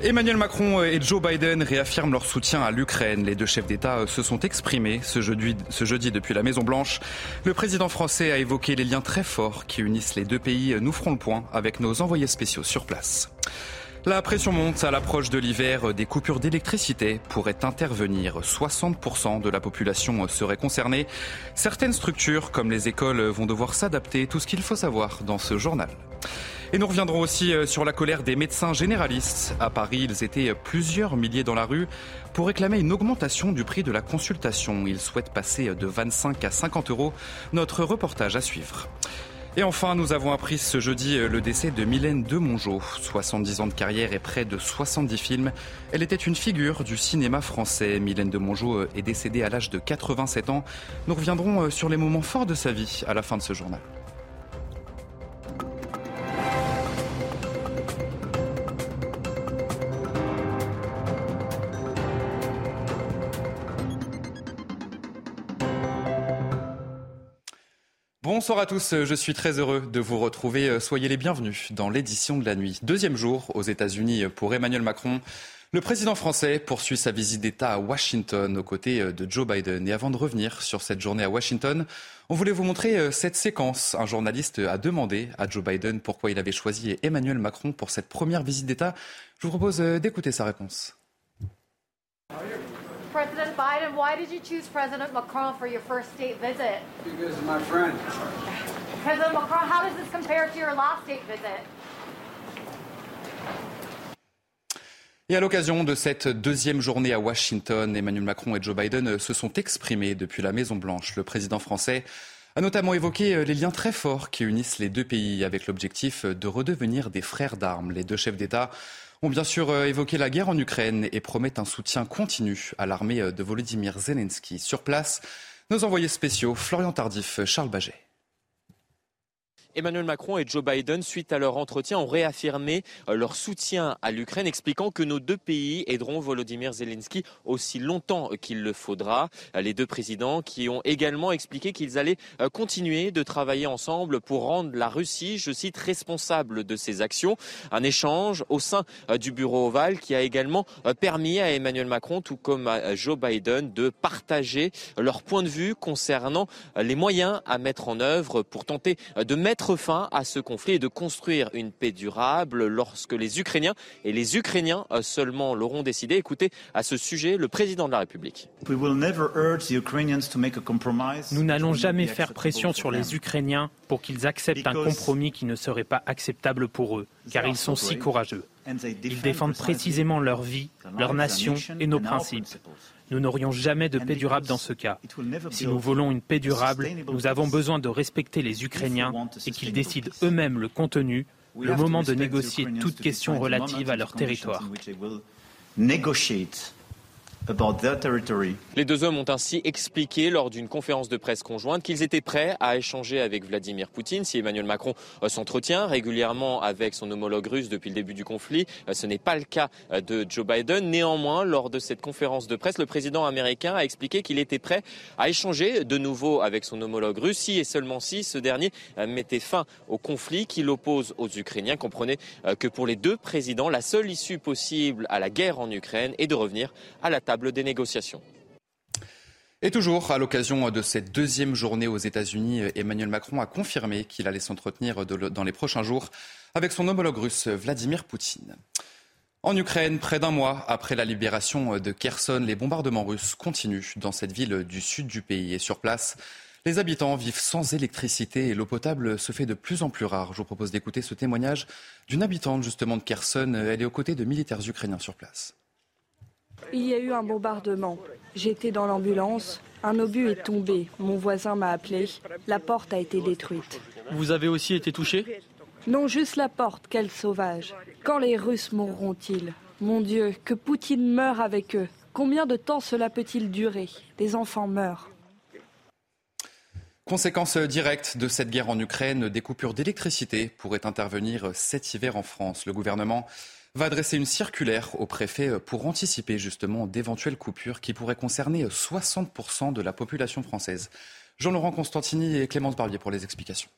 Emmanuel Macron et Joe Biden réaffirment leur soutien à l'Ukraine. Les deux chefs d'État se sont exprimés ce jeudi, ce jeudi depuis la Maison-Blanche. Le président français a évoqué les liens très forts qui unissent les deux pays. Nous ferons le point avec nos envoyés spéciaux sur place. La pression monte à l'approche de l'hiver. Des coupures d'électricité pourraient intervenir. 60% de la population serait concernée. Certaines structures, comme les écoles, vont devoir s'adapter. Tout ce qu'il faut savoir dans ce journal. Et nous reviendrons aussi euh, sur la colère des médecins généralistes. À Paris, ils étaient plusieurs milliers dans la rue pour réclamer une augmentation du prix de la consultation. Ils souhaitent passer de 25 à 50 euros. Notre reportage à suivre. Et enfin, nous avons appris ce jeudi euh, le décès de Mylène Demongeau. 70 ans de carrière et près de 70 films. Elle était une figure du cinéma français. Mylène Demongeau euh, est décédée à l'âge de 87 ans. Nous reviendrons sur les moments forts de sa vie à la fin de ce journal. Bonsoir à tous, je suis très heureux de vous retrouver. Soyez les bienvenus dans l'édition de la nuit. Deuxième jour aux États-Unis pour Emmanuel Macron. Le président français poursuit sa visite d'État à Washington aux côtés de Joe Biden. Et avant de revenir sur cette journée à Washington, on voulait vous montrer cette séquence. Un journaliste a demandé à Joe Biden pourquoi il avait choisi Emmanuel Macron pour cette première visite d'État. Je vous propose d'écouter sa réponse. President Biden, why did you choose President Macron for your first state visit? Because my friend. President Macron, how does this compare to your last state visit? Et à l'occasion de cette deuxième journée à Washington, Emmanuel Macron et Joe Biden se sont exprimés depuis la Maison-Blanche. Le président français a notamment évoqué les liens très forts qui unissent les deux pays avec l'objectif de redevenir des frères d'armes. Les deux chefs d'État ont bien sûr évoqué la guerre en Ukraine et promettent un soutien continu à l'armée de Volodymyr Zelensky. Sur place, nos envoyés spéciaux, Florian Tardif, Charles Baget. Emmanuel Macron et Joe Biden, suite à leur entretien, ont réaffirmé leur soutien à l'Ukraine, expliquant que nos deux pays aideront Volodymyr Zelensky aussi longtemps qu'il le faudra. Les deux présidents qui ont également expliqué qu'ils allaient continuer de travailler ensemble pour rendre la Russie, je cite, responsable de ses actions. Un échange au sein du bureau ovale qui a également permis à Emmanuel Macron, tout comme à Joe Biden, de partager leur point de vue concernant les moyens à mettre en œuvre pour tenter de mettre fin à ce conflit et de construire une paix durable lorsque les Ukrainiens et les Ukrainiens seulement l'auront décidé. Écoutez à ce sujet le président de la République. Nous n'allons jamais faire pression sur les Ukrainiens pour qu'ils acceptent un compromis qui ne serait pas acceptable pour eux, car ils sont si courageux. Ils défendent précisément leur vie, leur nation et nos principes. Nous n'aurions jamais de paix durable dans ce cas. Si nous voulons une paix durable, nous avons besoin de respecter les Ukrainiens et qu'ils décident eux-mêmes le contenu, le moment de négocier toute question relative à leur territoire. Les deux hommes ont ainsi expliqué lors d'une conférence de presse conjointe qu'ils étaient prêts à échanger avec Vladimir Poutine si Emmanuel Macron s'entretient régulièrement avec son homologue russe depuis le début du conflit. Ce n'est pas le cas de Joe Biden. Néanmoins, lors de cette conférence de presse, le président américain a expliqué qu'il était prêt à échanger de nouveau avec son homologue russe si et seulement si ce dernier mettait fin au conflit qui l'oppose aux Ukrainiens. Comprenez que pour les deux présidents, la seule issue possible à la guerre en Ukraine est de revenir à la table des négociations. Et toujours à l'occasion de cette deuxième journée aux États-Unis, Emmanuel Macron a confirmé qu'il allait s'entretenir dans les prochains jours avec son homologue russe Vladimir Poutine. En Ukraine, près d'un mois après la libération de Kherson, les bombardements russes continuent dans cette ville du sud du pays. Et sur place, les habitants vivent sans électricité et l'eau potable se fait de plus en plus rare. Je vous propose d'écouter ce témoignage d'une habitante justement de Kherson. Elle est aux côtés de militaires ukrainiens sur place. Il y a eu un bombardement. J'étais dans l'ambulance. Un obus est tombé. Mon voisin m'a appelé. La porte a été détruite. Vous avez aussi été touché? Non, juste la porte, quel sauvage. Quand les Russes mourront-ils? Mon Dieu, que Poutine meure avec eux. Combien de temps cela peut-il durer? Des enfants meurent. Conséquence directe de cette guerre en Ukraine, des coupures d'électricité pourraient intervenir cet hiver en France. Le gouvernement va adresser une circulaire au préfet pour anticiper justement d'éventuelles coupures qui pourraient concerner 60% de la population française. Jean-Laurent Constantini et Clémence Barbier pour les explications.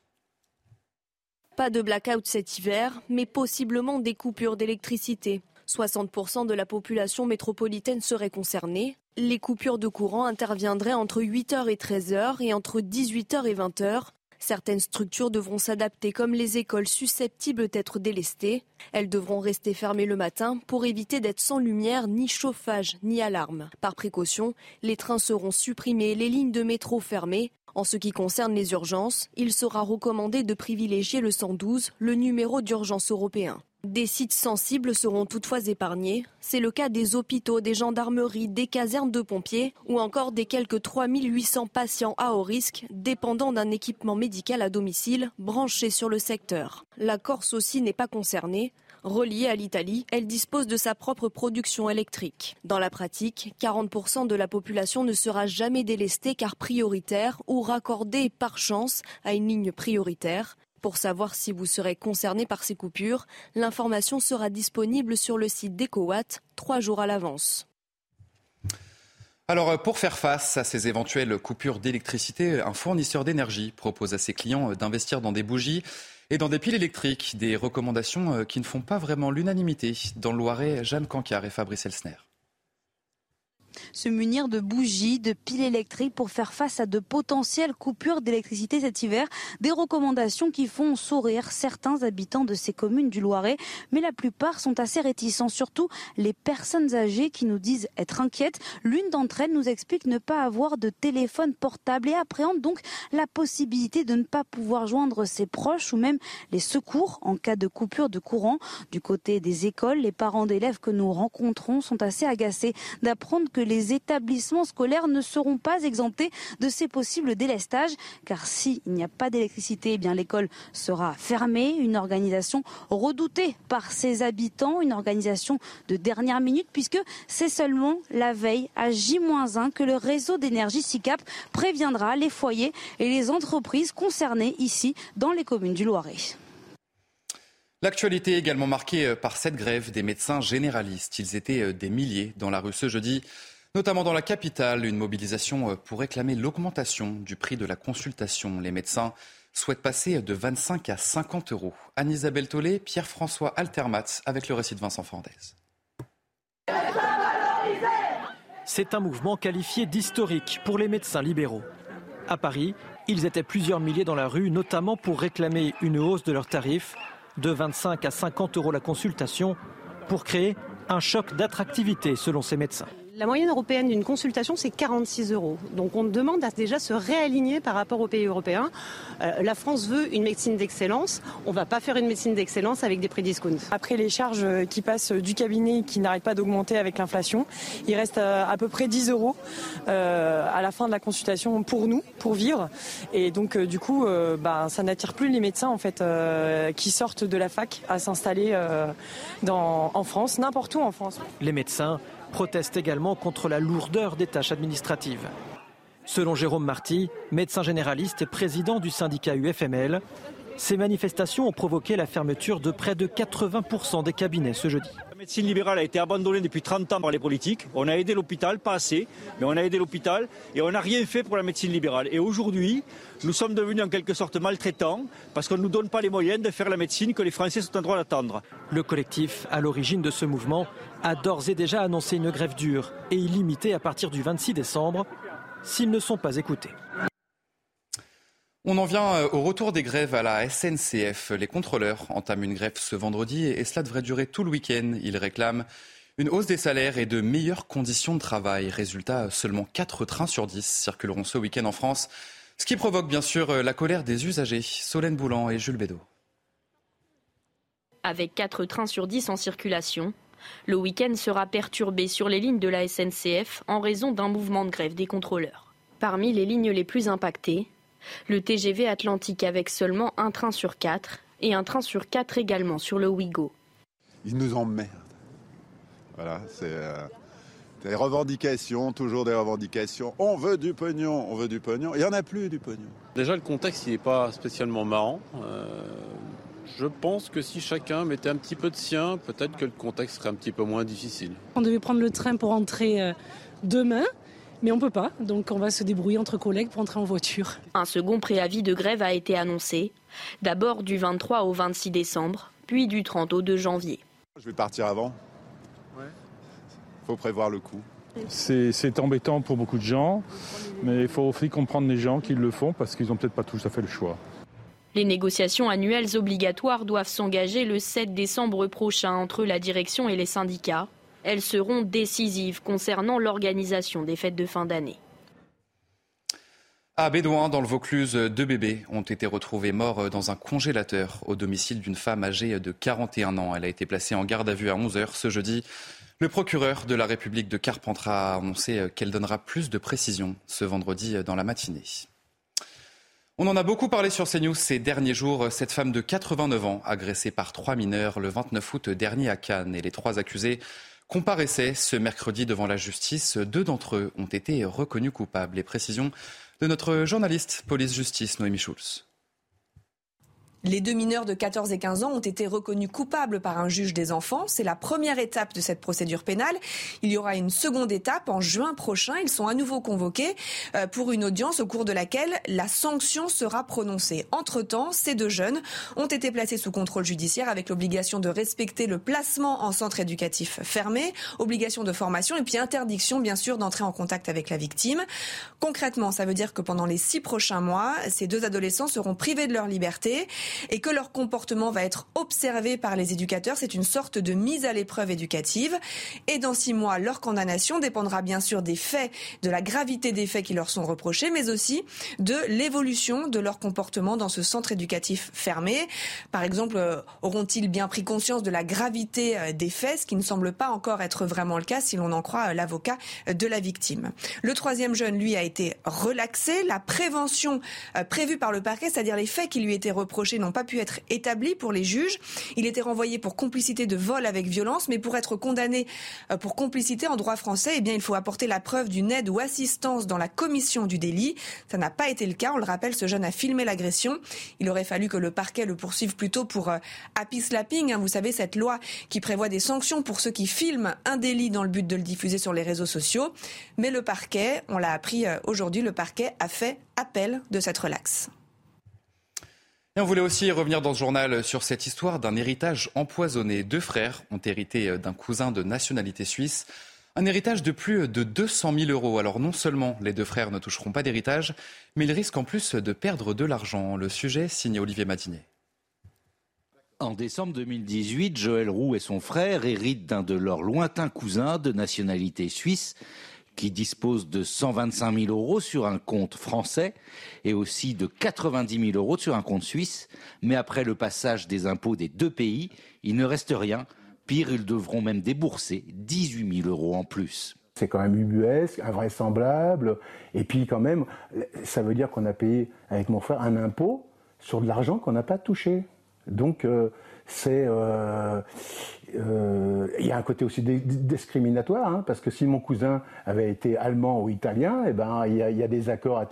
Pas de blackout cet hiver, mais possiblement des coupures d'électricité. 60% de la population métropolitaine serait concernée. Les coupures de courant interviendraient entre 8h et 13h et entre 18h et 20h. Certaines structures devront s'adapter comme les écoles susceptibles d'être délestées. Elles devront rester fermées le matin pour éviter d'être sans lumière, ni chauffage, ni alarme. Par précaution, les trains seront supprimés, les lignes de métro fermées. En ce qui concerne les urgences, il sera recommandé de privilégier le 112, le numéro d'urgence européen. Des sites sensibles seront toutefois épargnés. C'est le cas des hôpitaux, des gendarmeries, des casernes de pompiers ou encore des quelques 3800 patients à haut risque dépendant d'un équipement médical à domicile branché sur le secteur. La Corse aussi n'est pas concernée. Reliée à l'Italie, elle dispose de sa propre production électrique. Dans la pratique, 40% de la population ne sera jamais délestée car prioritaire ou raccordée par chance à une ligne prioritaire. Pour savoir si vous serez concerné par ces coupures, l'information sera disponible sur le site d'EcoWatt trois jours à l'avance. Alors, pour faire face à ces éventuelles coupures d'électricité, un fournisseur d'énergie propose à ses clients d'investir dans des bougies et dans des piles électriques, des recommandations qui ne font pas vraiment l'unanimité. Dans le Loiret, Jeanne Cancard et Fabrice Elsner se munir de bougies, de piles électriques pour faire face à de potentielles coupures d'électricité cet hiver. Des recommandations qui font sourire certains habitants de ces communes du Loiret, mais la plupart sont assez réticents, surtout les personnes âgées qui nous disent être inquiètes. L'une d'entre elles nous explique ne pas avoir de téléphone portable et appréhende donc la possibilité de ne pas pouvoir joindre ses proches ou même les secours en cas de coupure de courant. Du côté des écoles, les parents d'élèves que nous rencontrons sont assez agacés d'apprendre que les établissements scolaires ne seront pas exemptés de ces possibles délestages, car s'il n'y a pas d'électricité, eh l'école sera fermée, une organisation redoutée par ses habitants, une organisation de dernière minute, puisque c'est seulement la veille à J-1 que le réseau d'énergie SICAP préviendra les foyers et les entreprises concernées ici dans les communes du Loiret. L'actualité également marquée par cette grève des médecins généralistes. Ils étaient des milliers dans la rue ce jeudi notamment dans la capitale, une mobilisation euh, pour réclamer l'augmentation du prix de la consultation. Les médecins souhaitent passer de 25 à 50 euros. Anne-Isabelle Tollet, Pierre-François Altermat avec le récit de Vincent Fernandez. C'est un mouvement qualifié d'historique pour les médecins libéraux. À Paris, ils étaient plusieurs milliers dans la rue, notamment pour réclamer une hausse de leurs tarifs de 25 à 50 euros la consultation pour créer un choc d'attractivité selon ces médecins. La moyenne européenne d'une consultation, c'est 46 euros. Donc on demande à déjà se réaligner par rapport aux pays européens. Euh, la France veut une médecine d'excellence. On ne va pas faire une médecine d'excellence avec des prix discount. Après les charges qui passent du cabinet qui n'arrêtent pas d'augmenter avec l'inflation, il reste euh, à, peu près 10 euros euh, à la fin de la consultation pour nous, pour vivre. Et donc du coup, bah, ça n'attire plus les médecins en fait qui sortent de la fac à s'installer en France, n'importe où en France. Les médecins proteste également contre la lourdeur des tâches administratives. Selon Jérôme Marty, médecin généraliste et président du syndicat UFML, ces manifestations ont provoqué la fermeture de près de 80% des cabinets ce jeudi. La médecine libérale a été abandonnée depuis 30 ans par les politiques. On a aidé l'hôpital, pas assez, mais on a aidé l'hôpital et on n'a rien fait pour la médecine libérale. Et aujourd'hui, nous sommes devenus en quelque sorte maltraitants parce qu'on ne nous donne pas les moyens de faire la médecine que les Français sont en droit d'attendre. Le collectif à l'origine de ce mouvement a d'ores et déjà annoncé une grève dure et illimitée à partir du 26 décembre s'ils ne sont pas écoutés. On en vient euh, au retour des grèves à la SNCF. Les contrôleurs entament une grève ce vendredi et cela devrait durer tout le week-end. Ils réclament une hausse des salaires et de meilleures conditions de travail. Résultat, seulement 4 trains sur 10 circuleront ce week-end en France, ce qui provoque bien sûr euh, la colère des usagers. Solène Boulan et Jules Bédot. Avec 4 trains sur 10 en circulation, le week-end sera perturbé sur les lignes de la SNCF en raison d'un mouvement de grève des contrôleurs. Parmi les lignes les plus impactées, le TGV Atlantique avec seulement un train sur quatre et un train sur quatre également sur le Ouigo. Ils nous emmerdent. Voilà, c'est euh, des revendications, toujours des revendications. On veut du pognon, on veut du pognon. Il n'y en a plus du pognon. Déjà, le contexte, il n'est pas spécialement marrant. Euh, je pense que si chacun mettait un petit peu de sien, peut-être que le contexte serait un petit peu moins difficile. On devait prendre le train pour entrer euh, demain. Mais on ne peut pas, donc on va se débrouiller entre collègues pour entrer en voiture. Un second préavis de grève a été annoncé, d'abord du 23 au 26 décembre, puis du 30 au 2 janvier. Je vais partir avant. Il faut prévoir le coup. C'est embêtant pour beaucoup de gens, mais il faut aussi comprendre les gens qui le font parce qu'ils n'ont peut-être pas tout à fait le choix. Les négociations annuelles obligatoires doivent s'engager le 7 décembre prochain entre la direction et les syndicats. Elles seront décisives concernant l'organisation des fêtes de fin d'année. À Bédouin, dans le Vaucluse, deux bébés ont été retrouvés morts dans un congélateur au domicile d'une femme âgée de 41 ans. Elle a été placée en garde à vue à 11h ce jeudi. Le procureur de la République de Carpentras a annoncé qu'elle donnera plus de précisions ce vendredi dans la matinée. On en a beaucoup parlé sur CNews ces derniers jours. Cette femme de 89 ans, agressée par trois mineurs le 29 août dernier à Cannes, et les trois accusés comparaissaient ce mercredi devant la justice. Deux d'entre eux ont été reconnus coupables. Les précisions de notre journaliste police-justice, Noémie Schulz. Les deux mineurs de 14 et 15 ans ont été reconnus coupables par un juge des enfants. C'est la première étape de cette procédure pénale. Il y aura une seconde étape en juin prochain. Ils sont à nouveau convoqués euh, pour une audience au cours de laquelle la sanction sera prononcée. Entre-temps, ces deux jeunes ont été placés sous contrôle judiciaire avec l'obligation de respecter le placement en centre éducatif fermé, obligation de formation et puis interdiction, bien sûr, d'entrer en contact avec la victime. Concrètement, ça veut dire que pendant les six prochains mois, ces deux adolescents seront privés de leur liberté et que leur comportement va être observé par les éducateurs. C'est une sorte de mise à l'épreuve éducative. Et dans six mois, leur condamnation dépendra bien sûr des faits, de la gravité des faits qui leur sont reprochés, mais aussi de l'évolution de leur comportement dans ce centre éducatif fermé. Par exemple, euh, auront-ils bien pris conscience de la gravité euh, des faits, ce qui ne semble pas encore être vraiment le cas si l'on en croit euh, l'avocat de la victime. Le troisième jeune, lui, a été relaxé. La prévention prévue par le parquet, c'est-à-dire les faits qui lui étaient reprochés, n'ont pas pu être établis pour les juges. Il était renvoyé pour complicité de vol avec violence, mais pour être condamné euh, pour complicité en droit français, eh bien, il faut apporter la preuve d'une aide ou assistance dans la commission du délit. Ça n'a pas été le cas. On le rappelle, ce jeune a filmé l'agression. Il aurait fallu que le parquet le poursuive plutôt pour euh, happy slapping. Hein. vous savez, cette loi qui prévoit des sanctions pour ceux qui filment un délit dans le but de le diffuser sur les réseaux sociaux. Mais le parquet, on l'a appris euh, aujourd'hui, le parquet a fait appel de cette relaxe. On voulait aussi revenir dans ce journal sur cette histoire d'un héritage empoisonné. Deux frères ont hérité d'un cousin de nationalité suisse. Un héritage de plus de 200 000 euros. Alors non seulement les deux frères ne toucheront pas d'héritage, mais ils risquent en plus de perdre de l'argent. Le sujet signé Olivier Madinet. En décembre 2018, Joël Roux et son frère héritent d'un de leurs lointains cousins de nationalité suisse qui dispose de 125 000 euros sur un compte français et aussi de 90 000 euros sur un compte suisse. Mais après le passage des impôts des deux pays, il ne reste rien. Pire, ils devront même débourser 18 000 euros en plus. C'est quand même ubuesque, invraisemblable. Et puis quand même, ça veut dire qu'on a payé avec mon frère un impôt sur de l'argent qu'on n'a pas touché. Donc euh, c'est euh, euh, il y a un côté aussi discriminatoire hein, parce que si mon cousin avait été allemand ou italien, eh ben il y, a, des accords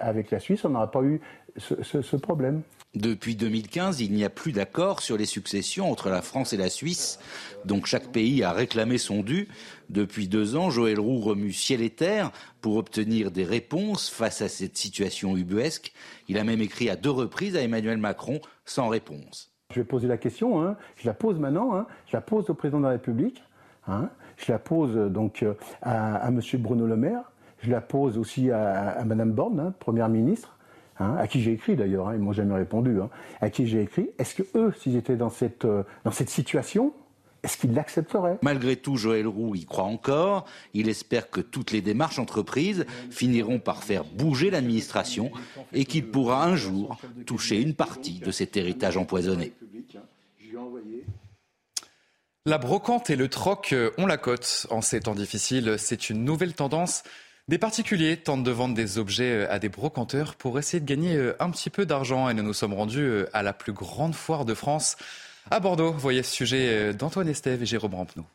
avec, la Suisse, on n'aurait pas eu ce, problème. Depuis 2015, il n'y a plus d'accord sur les successions entre la France et la Suisse, donc chaque pays a réclamé son dû. Depuis deux ans, Joël Roux remue ciel et terre pour obtenir des réponses face à cette situation ubuesque. Il a même écrit à deux reprises à Emmanuel Macron sans réponse. Je vais poser la question, hein. je la pose maintenant, hein. je la pose au président de la République, hein. je la pose euh, donc euh, à, M. Bruno Le Maire, je la pose aussi à, Mme Borne, Première ministre, à qui j'ai écrit d'ailleurs, ils m'ont jamais répondu, à qui j'ai écrit. Est-ce que eux, s'ils étaient dans cette, euh, dans cette situation, est-ce qu'il l'accepterait? Malgré tout, Joël Roux y croit encore. Il espère que toutes les démarches entreprises finiront par faire bouger l'administration et qu'il pourra un jour toucher une partie de cet héritage empoisonné. La brocante et le troc ont la cote en ces temps difficiles. C'est une nouvelle tendance Des particuliers tentent de vendre des objets à des brocanteurs pour essayer de gagner un petit peu d'argent et nous nous sommes rendus à la plus grande foire de France. À Bordeaux, voyez ce sujet d'Antoine Estève et Jérôme Rampenou.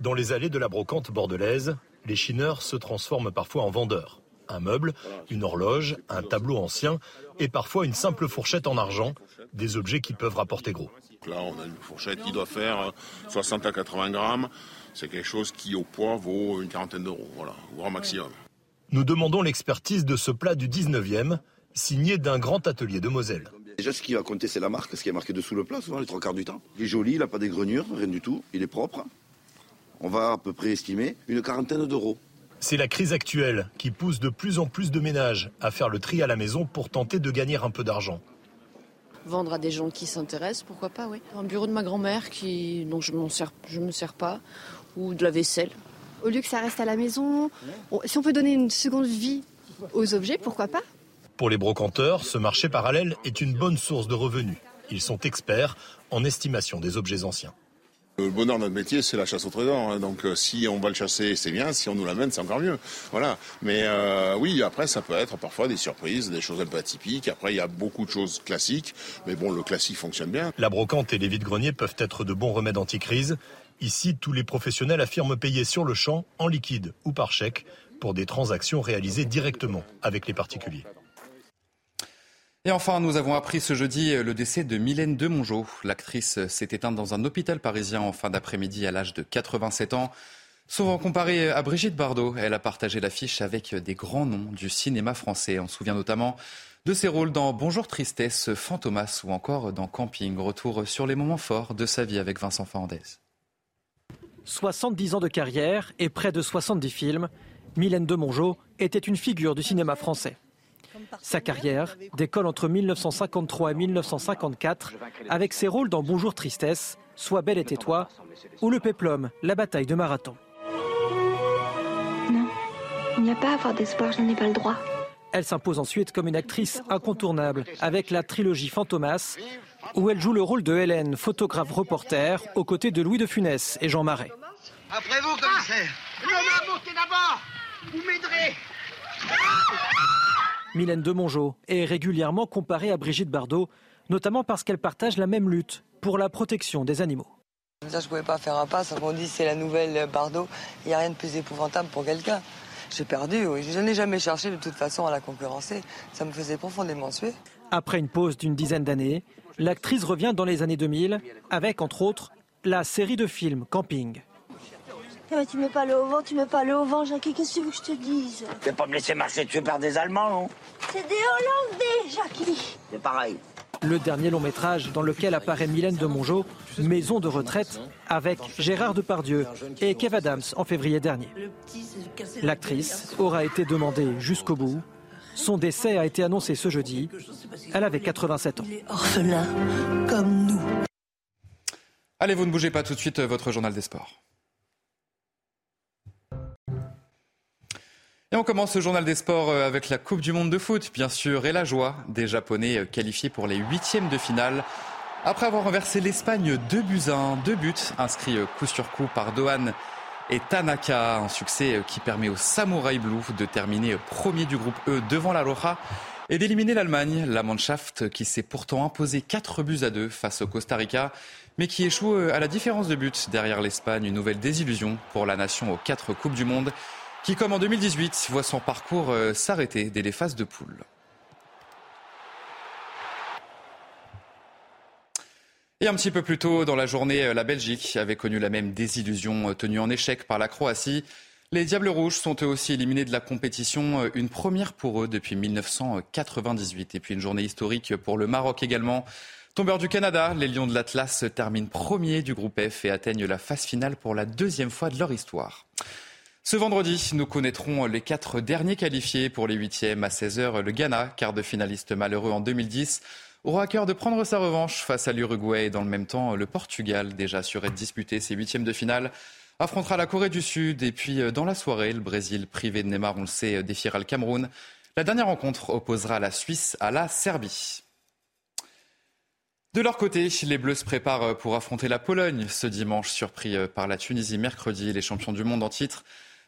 Dans les allées de la brocante bordelaise, les chineurs se transforment parfois en vendeurs. Un meuble, une horloge, un tableau ancien et parfois une simple fourchette en argent, des objets qui peuvent rapporter gros. Là, on a une fourchette qui doit faire 60 à 80 grammes. C'est quelque chose qui, au poids, vaut une quarantaine d'euros, voilà, grand maximum. Nous demandons l'expertise de ce plat du 19e, signé d'un grand atelier de Moselle. Déjà, ce qui va compter, c'est la marque, ce qui est marqué dessous le plat, souvent les trois quarts du temps. Il est joli, il n'a pas d'égreniure, rien du tout, il est propre on va à peu près estimer une quarantaine d'euros. C'est la crise actuelle qui pousse de plus en plus de ménages à faire le tri à la maison pour tenter de gagner un peu d'argent. Vendre à des gens qui s'intéressent, pourquoi pas, oui. Un bureau de ma grand-mère qui, dont je ne me sers pas, ou de la vaisselle. Au lieu que ça reste à la maison, si on peut donner une seconde vie aux objets, pourquoi pas? Pour les brocanteurs, ce marché parallèle est une bonne source de revenus. Ils sont experts en estimation des objets anciens. Le bonheur de notre métier, c'est la chasse au trésor. Hein. Donc, euh, si on va le chasser, c'est bien. Si on nous l'amène, c'est encore mieux. Voilà. Mais euh, oui, après, ça peut être parfois des surprises, des choses un peu atypiques. Après, il y a beaucoup de choses classiques. Mais bon, le classique fonctionne bien. La brocante et les vides-greniers peuvent être de bons remèdes anti-crise. Ici, tous les professionnels affirment payer sur le champ, en liquide ou par chèque, pour des transactions réalisées directement avec les particuliers. Et enfin, nous avons appris ce jeudi le décès de Mylène Demongeau. L'actrice s'est éteinte dans un hôpital parisien en fin d'après-midi à l'âge de 87 ans. Souvent comparée à Brigitte Bardot, elle a partagé l'affiche avec des grands noms du cinéma français. On se souvient notamment de ses rôles dans Bonjour Tristesse, Fantomas ou encore dans Camping. Retour sur les moments forts de sa vie avec Vincent Fernandez. 70 ans de carrière et près de 70 films, Mylène Demongeau était une figure du cinéma français. Sa carrière décolle entre 1953 et 1954 avec ses rôles dans Bonjour Tristesse, Sois belle et tais-toi ou Le Péplum, la bataille de Marathon. Non, il n'y a pas à avoir d'espoir, je n'en ai pas le droit. Elle s'impose ensuite comme une actrice incontournable avec la trilogie Fantomas, où elle joue le rôle de Hélène, photographe reporter, aux côtés de Louis de Funès et Jean Marais. Après vous, commissaire. Le d'abord Vous m'aiderez Mylène Demongeau est régulièrement comparée à Brigitte Bardot, notamment parce qu'elle partage la même lutte pour la protection des animaux. Ça, je pouvais pas faire un pas, ça on dit c'est la nouvelle Bardot. Il n'y a rien de plus épouvantable pour quelqu'un. J'ai perdu, oui. Je n'ai jamais cherché de toute façon à la concurrencer. Ça me faisait profondément suer. Après une pause d'une dizaine d'années, l'actrice revient dans les années 2000 avec, entre autres, la série de films Camping. Eh ben, tu mets pas le au vent, tu mets pas le au vent, Jackie, qu'est-ce que tu veux que je te dise? Tu vas pas me laisser marcher dessus par des Allemands, non? C'est des Hollandais, Jackie C'est pareil. Le dernier long métrage dans lequel apparaît Mylène de Mongeau, Maison de retraite, avec Gérard Depardieu et Kev Adams en février dernier. L'actrice aura été demandée jusqu'au bout. Son décès a été annoncé ce jeudi. Elle avait 87 ans. Orphelin, comme nous. Allez, vous ne bougez pas tout de suite, votre journal des sports. Et on commence ce journal des sports euh, avec la Coupe du Monde de foot, bien sûr, et la joie des Japonais euh, qualifiés pour les huitièmes de finale. Après avoir renversé l'Espagne 2 buts à 1, 2 buts inscrits euh, coup sur coup par Dohan et Tanaka, un succès qui permet aux Samurai Blue de terminer premier du groupe E devant la Roja et d'éliminer l'Allemagne, la Mannschaft qui s'est pourtant imposée 4 buts à 2 face au Costa Rica, mais qui échoue à la différence de but derrière l'Espagne, une nouvelle désillusion pour la nation aux 4 Coupes du Monde qui, comme en 2018, voit son parcours euh, s'arrêter dès les phases de poule. Et un petit peu plus tôt dans la journée, euh, la Belgique avait connu la même désillusion euh, tenue en échec par la Croatie. Les Diables Rouges sont eux aussi éliminés de la compétition, une première pour eux depuis 1998. Et puis une journée historique pour le Maroc également. Tombeur du Canada, les Lions de l'Atlas terminent premier du groupe F et atteignent la phase finale pour la deuxième fois de leur histoire. Ce vendredi, nous connaîtrons les quatre derniers qualifiés pour les huitièmes à 16h. Le Ghana, quart de finaliste malheureux en 2010, aura à cœur de prendre sa revanche face à l'Uruguay. Dans le même temps, le Portugal, déjà assuré de disputer ses huitièmes de finale, affrontera la Corée du Sud. Et puis, dans la soirée, le Brésil, privé de Neymar, on le sait, défiera le Cameroun. La dernière rencontre opposera la Suisse à la Serbie. De leur côté, les Bleus se préparent pour affronter la Pologne ce dimanche, surpris par la Tunisie mercredi. Les champions du monde en titre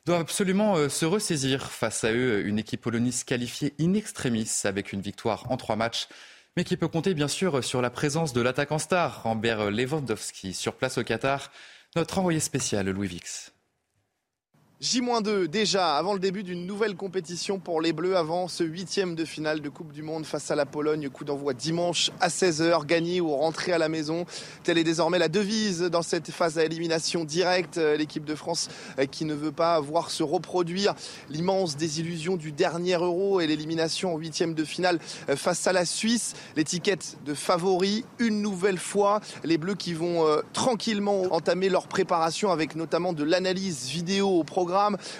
doivent absolument euh, se ressaisir face à eux. Une équipe poloniste qualifiée in extremis avec une victoire en trois matchs, mais qui peut compter bien sûr sur la présence de l'attaquant star, Amber Lewandowski, sur place au Qatar. Notre envoyé spécial, Louis Vix. J-2 déjà avant le début d'une nouvelle compétition pour les Bleus avant ce huitième de finale de Coupe du Monde face à la Pologne. Coup d'envoi dimanche à 16h, gagner ou rentrer à la maison. Telle est désormais la devise dans cette phase à élimination directe. L'équipe de France euh, qui ne veut pas voir se reproduire l'immense désillusion du dernier Euro et l'élimination en huitième de finale euh, face à la Suisse. L'étiquette de favori une nouvelle fois. Les Bleus qui vont euh, tranquillement entamer leur préparation avec notamment de l'analyse vidéo au programme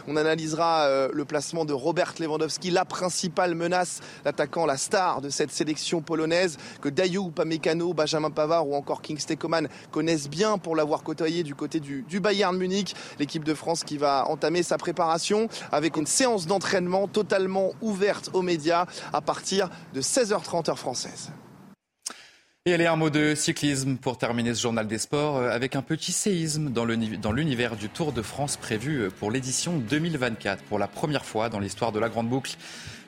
on analysera euh, le placement de Robert Lewandowski, la principale menace, l'attaquant, la star de cette sélection polonaise, que Dayou Pamecano, Benjamin Pavard ou encore Kingsley Coman connaissent bien pour l'avoir côtoyé du côté du, du Bayern Munich. L'équipe de France qui va entamer sa préparation avec une séance d'entraînement totalement ouverte aux médias à partir de 16h30 heure française. Et allez, un mot de cyclisme pour terminer ce journal des sports euh, avec un petit séisme dans l'univers du Tour de France prévu euh, pour l'édition 2024. Pour la première fois dans l'histoire de la Grande Boucle,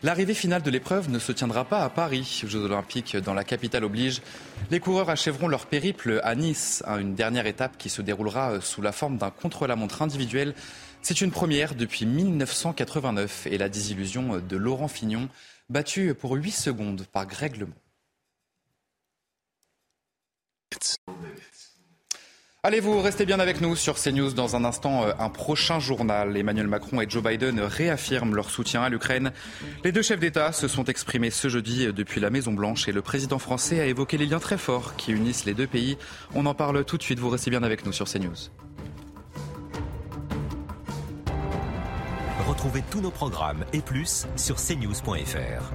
l'arrivée finale de l'épreuve ne se tiendra pas à Paris. Jeux olympiques dans la capitale oblige. Les coureurs achèveront leur périple à Nice, hein, une dernière étape qui se déroulera euh, sous la forme d'un contre-la-montre individuel. C'est une première depuis 1989 et la désillusion de Laurent Fignon, battu pour 8 secondes par Greg LeMond. Allez, vous restez bien avec nous sur CNews. Dans un instant, euh, un prochain journal. Emmanuel Macron et Joe Biden réaffirment leur soutien à l'Ukraine. Les deux chefs d'État se sont exprimés ce jeudi euh, depuis la Maison-Blanche et le président français a évoqué les liens très forts qui unissent les deux pays. On en parle tout de suite. Vous restez bien avec nous sur CNews. Retrouvez tous nos programmes et plus sur cnews.fr.